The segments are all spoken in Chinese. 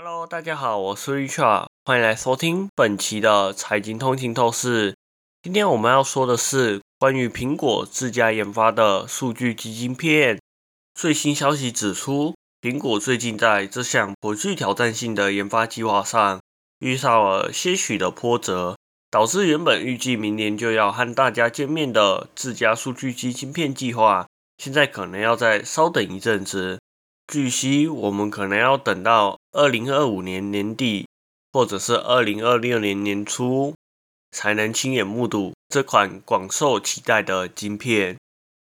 Hello，大家好，我是 Richard，欢迎来收听本期的财经通勤透视。今天我们要说的是关于苹果自家研发的数据基晶片。最新消息指出，苹果最近在这项颇具挑战性的研发计划上遇上了些许的波折，导致原本预计明年就要和大家见面的自家数据基晶片计划，现在可能要再稍等一阵子。据悉，我们可能要等到二零二五年年底，或者是二零二六年年初，才能亲眼目睹这款广受期待的晶片。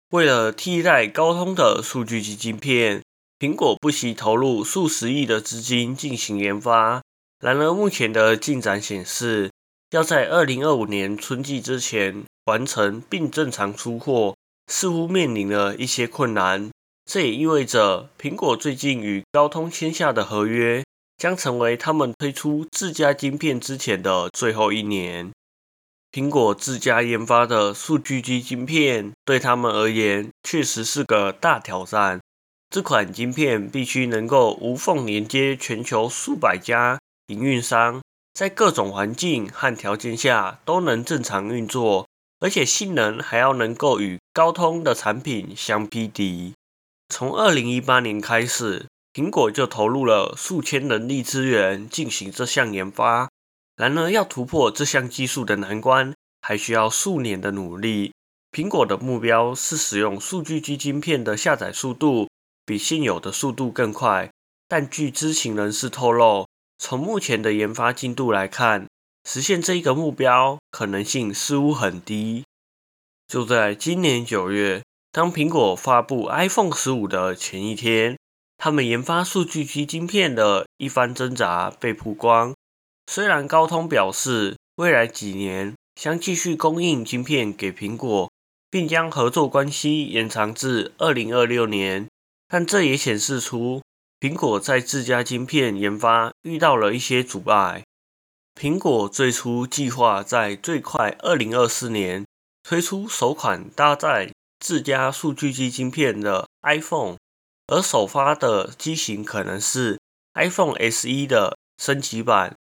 为了替代高通的数据集晶片，苹果不惜投入数十亿的资金进行研发。然而，目前的进展显示，要在二零二五年春季之前完成并正常出货，似乎面临了一些困难。这也意味着，苹果最近与高通签下的合约将成为他们推出自家晶片之前的最后一年。苹果自家研发的数据机晶片对他们而言确实是个大挑战。这款晶片必须能够无缝连接全球数百家营运商，在各种环境和条件下都能正常运作，而且性能还要能够与高通的产品相匹敌。从二零一八年开始，苹果就投入了数千人力资源进行这项研发。然而，要突破这项技术的难关，还需要数年的努力。苹果的目标是使用数据基晶片的下载速度比现有的速度更快。但据知情人士透露，从目前的研发进度来看，实现这一个目标可能性似乎很低。就在今年九月。当苹果发布 iPhone 十五的前一天，他们研发数据机晶片的一番挣扎被曝光。虽然高通表示未来几年将继续供应晶片给苹果，并将合作关系延长至二零二六年，但这也显示出苹果在自家晶片研发遇到了一些阻碍。苹果最初计划在最快二零二四年推出首款搭载自家数据机晶片的 iPhone，而首发的机型可能是 iPhone SE 的升级版。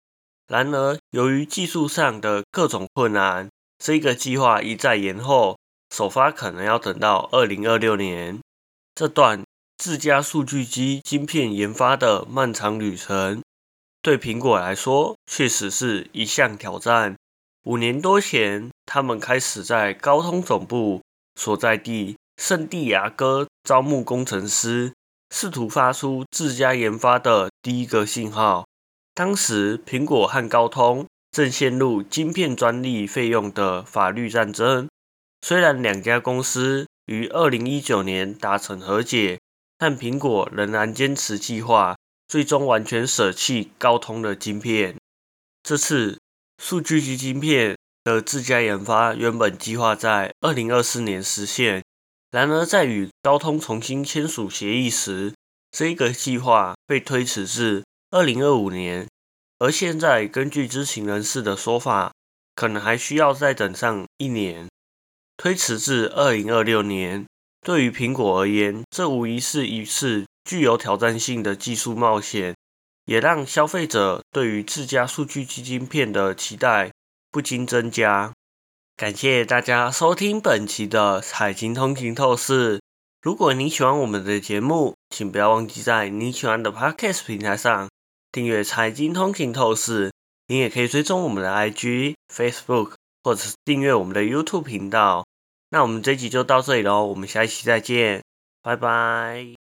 然而，由于技术上的各种困难，这个计划一再延后，首发可能要等到二零二六年。这段自家数据机晶片研发的漫长旅程，对苹果来说确实是一项挑战。五年多前，他们开始在高通总部。所在地圣地亚哥招募工程师，试图发出自家研发的第一个信号。当时，苹果和高通正陷入晶片专利费用的法律战争。虽然两家公司于二零一九年达成和解，但苹果仍然坚持计划，最终完全舍弃高通的晶片。这次数据机晶片。的自家研发原本计划在二零二四年实现，然而在与高通重新签署协议时，这个计划被推迟至二零二五年。而现在根据知情人士的说法，可能还需要再等上一年，推迟至二零二六年。对于苹果而言，这无疑是一次具有挑战性的技术冒险，也让消费者对于自家数据基金片的期待。不禁增加。感谢大家收听本期的财经通勤透视。如果你喜欢我们的节目，请不要忘记在你喜欢的 Podcast 平台上订阅财经通勤透视。你也可以追踪我们的 IG、Facebook，或者是订阅我们的 YouTube 频道。那我们这集就到这里喽，我们下一期再见，拜拜。